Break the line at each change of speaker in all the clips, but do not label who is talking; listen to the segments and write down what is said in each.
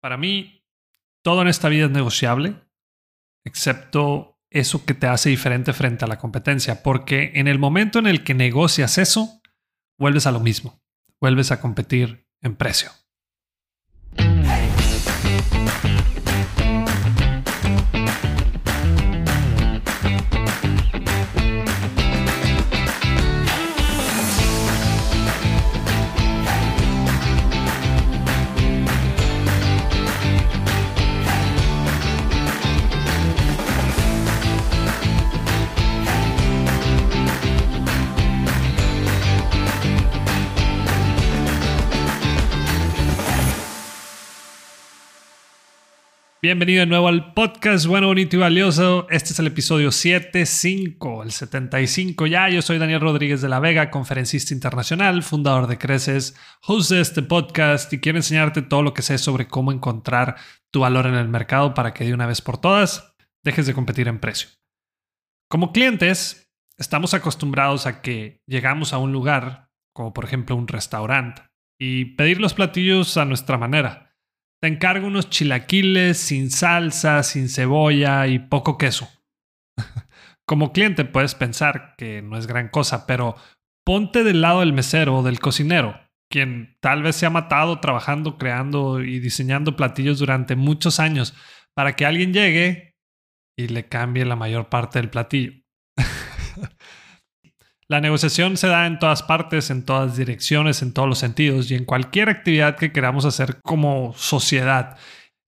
Para mí, todo en esta vida es negociable, excepto eso que te hace diferente frente a la competencia, porque en el momento en el que negocias eso, vuelves a lo mismo, vuelves a competir en precio. Bienvenido de nuevo al podcast Bueno, Bonito y Valioso. Este es el episodio 75, el 75 ya. Yo soy Daniel Rodríguez de la Vega, conferencista internacional, fundador de Creces, host de este podcast y quiero enseñarte todo lo que sé sobre cómo encontrar tu valor en el mercado para que de una vez por todas dejes de competir en precio. Como clientes, estamos acostumbrados a que llegamos a un lugar, como por ejemplo un restaurante, y pedir los platillos a nuestra manera te encargo unos chilaquiles sin salsa, sin cebolla y poco queso. Como cliente puedes pensar que no es gran cosa, pero ponte del lado del mesero o del cocinero, quien tal vez se ha matado trabajando, creando y diseñando platillos durante muchos años para que alguien llegue y le cambie la mayor parte del platillo. La negociación se da en todas partes, en todas direcciones, en todos los sentidos y en cualquier actividad que queramos hacer como sociedad.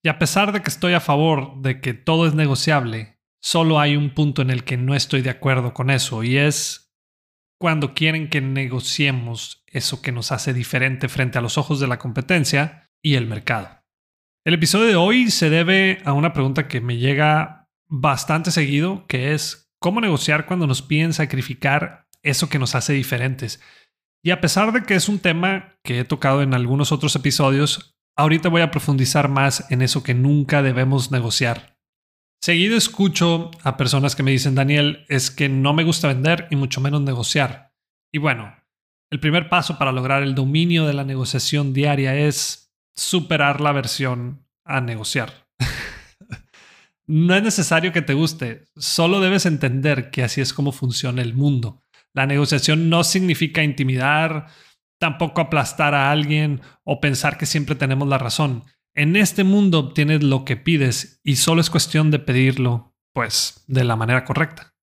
Y a pesar de que estoy a favor de que todo es negociable, solo hay un punto en el que no estoy de acuerdo con eso y es cuando quieren que negociemos eso que nos hace diferente frente a los ojos de la competencia y el mercado. El episodio de hoy se debe a una pregunta que me llega bastante seguido, que es cómo negociar cuando nos piden sacrificar eso que nos hace diferentes. Y a pesar de que es un tema que he tocado en algunos otros episodios, ahorita voy a profundizar más en eso que nunca debemos negociar. Seguido escucho a personas que me dicen, Daniel, es que no me gusta vender y mucho menos negociar. Y bueno, el primer paso para lograr el dominio de la negociación diaria es superar la versión a negociar. no es necesario que te guste, solo debes entender que así es como funciona el mundo. La negociación no significa intimidar, tampoco aplastar a alguien o pensar que siempre tenemos la razón. En este mundo obtienes lo que pides y solo es cuestión de pedirlo, pues, de la manera correcta.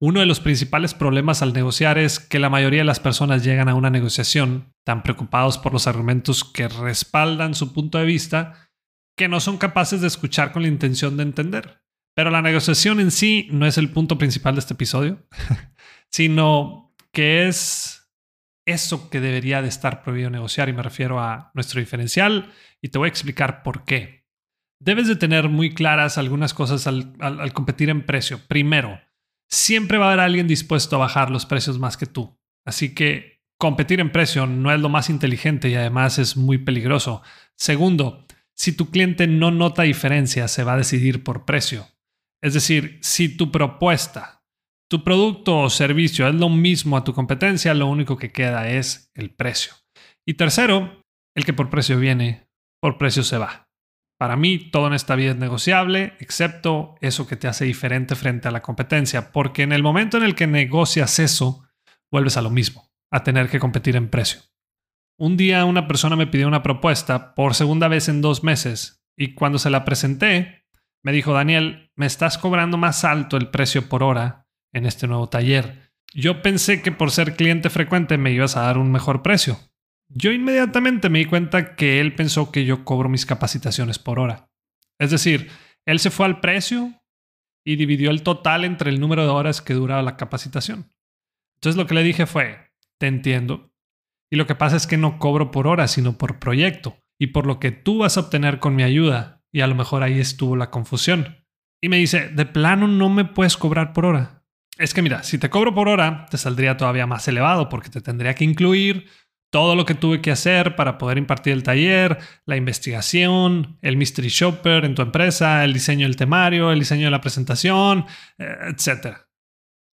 Uno de los principales problemas al negociar es que la mayoría de las personas llegan a una negociación tan preocupados por los argumentos que respaldan su punto de vista que no son capaces de escuchar con la intención de entender. Pero la negociación en sí no es el punto principal de este episodio. sino que es eso que debería de estar prohibido negociar y me refiero a nuestro diferencial y te voy a explicar por qué. Debes de tener muy claras algunas cosas al, al competir en precio. Primero, siempre va a haber alguien dispuesto a bajar los precios más que tú. Así que competir en precio no es lo más inteligente y además es muy peligroso. Segundo, si tu cliente no nota diferencia, se va a decidir por precio. Es decir, si tu propuesta tu producto o servicio es lo mismo a tu competencia, lo único que queda es el precio. Y tercero, el que por precio viene, por precio se va. Para mí, todo en esta vida es negociable, excepto eso que te hace diferente frente a la competencia, porque en el momento en el que negocias eso, vuelves a lo mismo, a tener que competir en precio. Un día una persona me pidió una propuesta por segunda vez en dos meses y cuando se la presenté, me dijo, Daniel, me estás cobrando más alto el precio por hora en este nuevo taller. Yo pensé que por ser cliente frecuente me ibas a dar un mejor precio. Yo inmediatamente me di cuenta que él pensó que yo cobro mis capacitaciones por hora. Es decir, él se fue al precio y dividió el total entre el número de horas que dura la capacitación. Entonces lo que le dije fue, te entiendo. Y lo que pasa es que no cobro por hora, sino por proyecto y por lo que tú vas a obtener con mi ayuda. Y a lo mejor ahí estuvo la confusión. Y me dice, de plano no me puedes cobrar por hora. Es que mira, si te cobro por hora, te saldría todavía más elevado porque te tendría que incluir todo lo que tuve que hacer para poder impartir el taller, la investigación, el mystery shopper en tu empresa, el diseño del temario, el diseño de la presentación, eh, etc.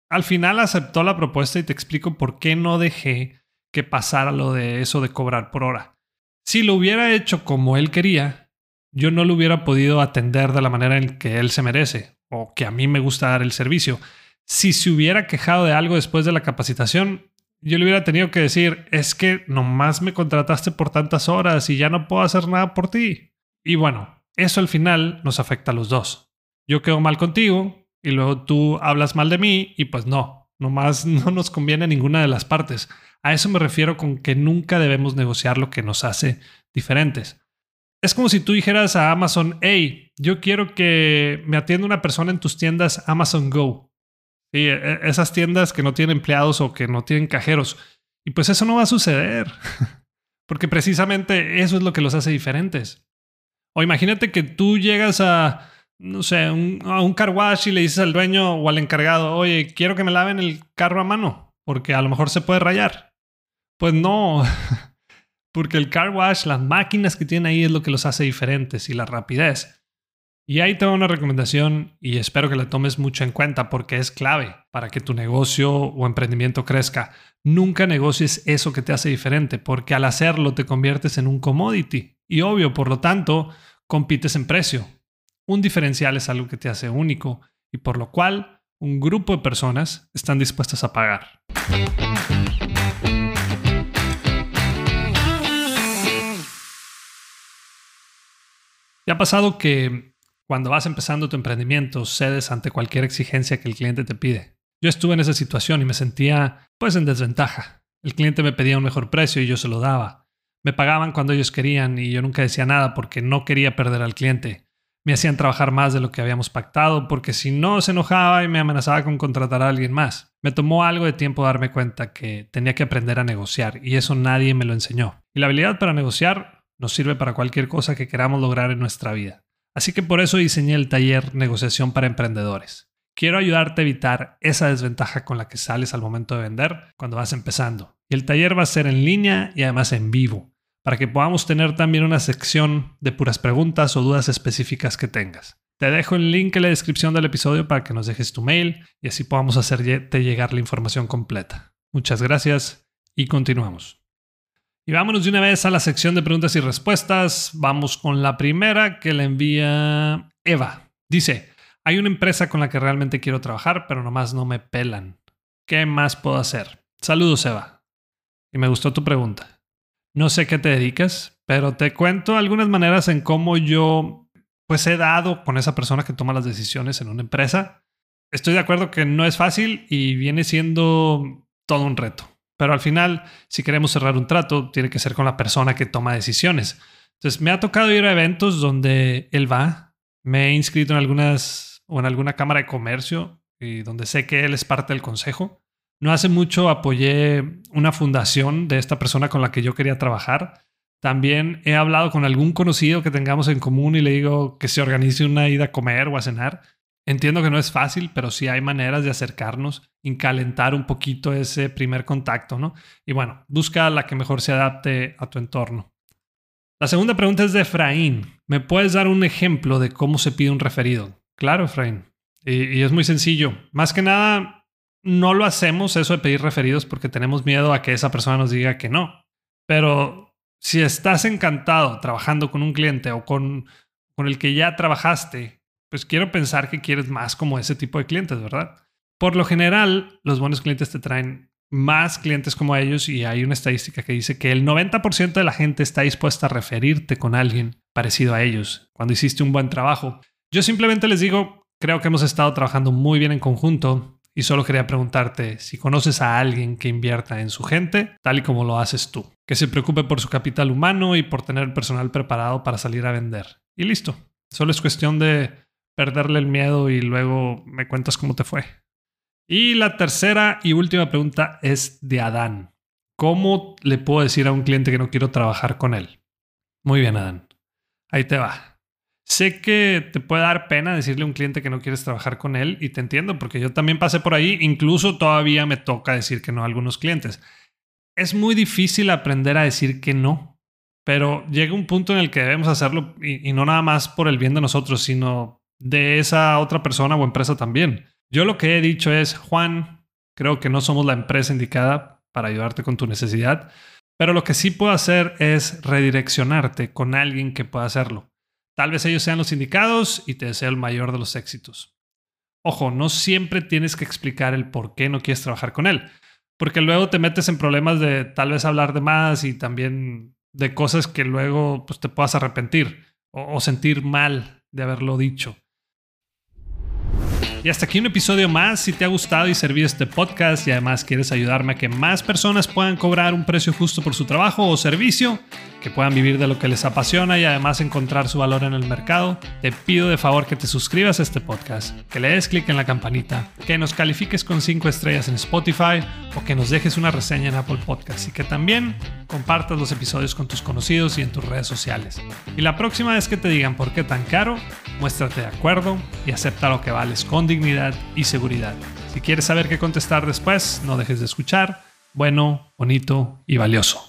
Al final aceptó la propuesta y te explico por qué no dejé que pasara lo de eso de cobrar por hora. Si lo hubiera hecho como él quería, yo no lo hubiera podido atender de la manera en que él se merece o que a mí me gusta dar el servicio. Si se hubiera quejado de algo después de la capacitación, yo le hubiera tenido que decir, es que nomás me contrataste por tantas horas y ya no puedo hacer nada por ti. Y bueno, eso al final nos afecta a los dos. Yo quedo mal contigo y luego tú hablas mal de mí y pues no, nomás no nos conviene a ninguna de las partes. A eso me refiero con que nunca debemos negociar lo que nos hace diferentes. Es como si tú dijeras a Amazon, hey, yo quiero que me atienda una persona en tus tiendas Amazon Go. Sí, e, esas tiendas que no tienen empleados o que no tienen cajeros. Y pues eso no va a suceder. Porque precisamente eso es lo que los hace diferentes. O imagínate que tú llegas a, no sé, a un car wash y le dices al dueño o al encargado, oye, quiero que me laven el carro a mano, porque a lo mejor se puede rayar. Pues no, porque el car wash, las máquinas que tiene ahí es lo que los hace diferentes y la rapidez. Y ahí tengo una recomendación y espero que la tomes mucho en cuenta porque es clave para que tu negocio o emprendimiento crezca. Nunca negocies eso que te hace diferente porque al hacerlo te conviertes en un commodity y obvio, por lo tanto, compites en precio. Un diferencial es algo que te hace único y por lo cual un grupo de personas están dispuestas a pagar. ¿Te ha pasado que cuando vas empezando tu emprendimiento, cedes ante cualquier exigencia que el cliente te pide. Yo estuve en esa situación y me sentía pues en desventaja. El cliente me pedía un mejor precio y yo se lo daba. Me pagaban cuando ellos querían y yo nunca decía nada porque no quería perder al cliente. Me hacían trabajar más de lo que habíamos pactado porque si no se enojaba y me amenazaba con contratar a alguien más. Me tomó algo de tiempo darme cuenta que tenía que aprender a negociar y eso nadie me lo enseñó. Y la habilidad para negociar nos sirve para cualquier cosa que queramos lograr en nuestra vida. Así que por eso diseñé el taller Negociación para Emprendedores. Quiero ayudarte a evitar esa desventaja con la que sales al momento de vender cuando vas empezando. Y el taller va a ser en línea y además en vivo, para que podamos tener también una sección de puras preguntas o dudas específicas que tengas. Te dejo el link en la descripción del episodio para que nos dejes tu mail y así podamos hacerte llegar la información completa. Muchas gracias y continuamos. Y vámonos de una vez a la sección de preguntas y respuestas. Vamos con la primera que le envía Eva. Dice, hay una empresa con la que realmente quiero trabajar, pero nomás no me pelan. ¿Qué más puedo hacer? Saludos, Eva. Y me gustó tu pregunta. No sé qué te dedicas, pero te cuento algunas maneras en cómo yo pues he dado con esa persona que toma las decisiones en una empresa. Estoy de acuerdo que no es fácil y viene siendo todo un reto. Pero al final, si queremos cerrar un trato, tiene que ser con la persona que toma decisiones. Entonces, me ha tocado ir a eventos donde él va. Me he inscrito en algunas o en alguna cámara de comercio y donde sé que él es parte del consejo. No hace mucho apoyé una fundación de esta persona con la que yo quería trabajar. También he hablado con algún conocido que tengamos en común y le digo que se organice una ida a comer o a cenar. Entiendo que no es fácil, pero sí hay maneras de acercarnos, calentar un poquito ese primer contacto, ¿no? Y bueno, busca la que mejor se adapte a tu entorno. La segunda pregunta es de Efraín. ¿Me puedes dar un ejemplo de cómo se pide un referido? Claro, Efraín. Y, y es muy sencillo. Más que nada, no lo hacemos eso de pedir referidos porque tenemos miedo a que esa persona nos diga que no. Pero si estás encantado trabajando con un cliente o con, con el que ya trabajaste pues quiero pensar que quieres más como ese tipo de clientes, ¿verdad? Por lo general, los buenos clientes te traen más clientes como ellos y hay una estadística que dice que el 90% de la gente está dispuesta a referirte con alguien parecido a ellos cuando hiciste un buen trabajo. Yo simplemente les digo, creo que hemos estado trabajando muy bien en conjunto y solo quería preguntarte si conoces a alguien que invierta en su gente tal y como lo haces tú, que se preocupe por su capital humano y por tener personal preparado para salir a vender. Y listo, solo es cuestión de perderle el miedo y luego me cuentas cómo te fue. Y la tercera y última pregunta es de Adán. ¿Cómo le puedo decir a un cliente que no quiero trabajar con él? Muy bien, Adán. Ahí te va. Sé que te puede dar pena decirle a un cliente que no quieres trabajar con él y te entiendo porque yo también pasé por ahí, incluso todavía me toca decir que no a algunos clientes. Es muy difícil aprender a decir que no, pero llega un punto en el que debemos hacerlo y, y no nada más por el bien de nosotros, sino de esa otra persona o empresa también. Yo lo que he dicho es, Juan, creo que no somos la empresa indicada para ayudarte con tu necesidad, pero lo que sí puedo hacer es redireccionarte con alguien que pueda hacerlo. Tal vez ellos sean los indicados y te deseo el mayor de los éxitos. Ojo, no siempre tienes que explicar el por qué no quieres trabajar con él, porque luego te metes en problemas de tal vez hablar de más y también de cosas que luego pues, te puedas arrepentir o sentir mal de haberlo dicho. Y hasta aquí un episodio más. Si te ha gustado y servido este podcast y además quieres ayudarme a que más personas puedan cobrar un precio justo por su trabajo o servicio, que puedan vivir de lo que les apasiona y además encontrar su valor en el mercado, te pido de favor que te suscribas a este podcast, que le des clic en la campanita, que nos califiques con 5 estrellas en Spotify o que nos dejes una reseña en Apple Podcast y que también compartas los episodios con tus conocidos y en tus redes sociales. Y la próxima vez que te digan por qué tan caro, muéstrate de acuerdo y acepta lo que vales con dignidad y seguridad. Si quieres saber qué contestar después, no dejes de escuchar. Bueno, bonito y valioso.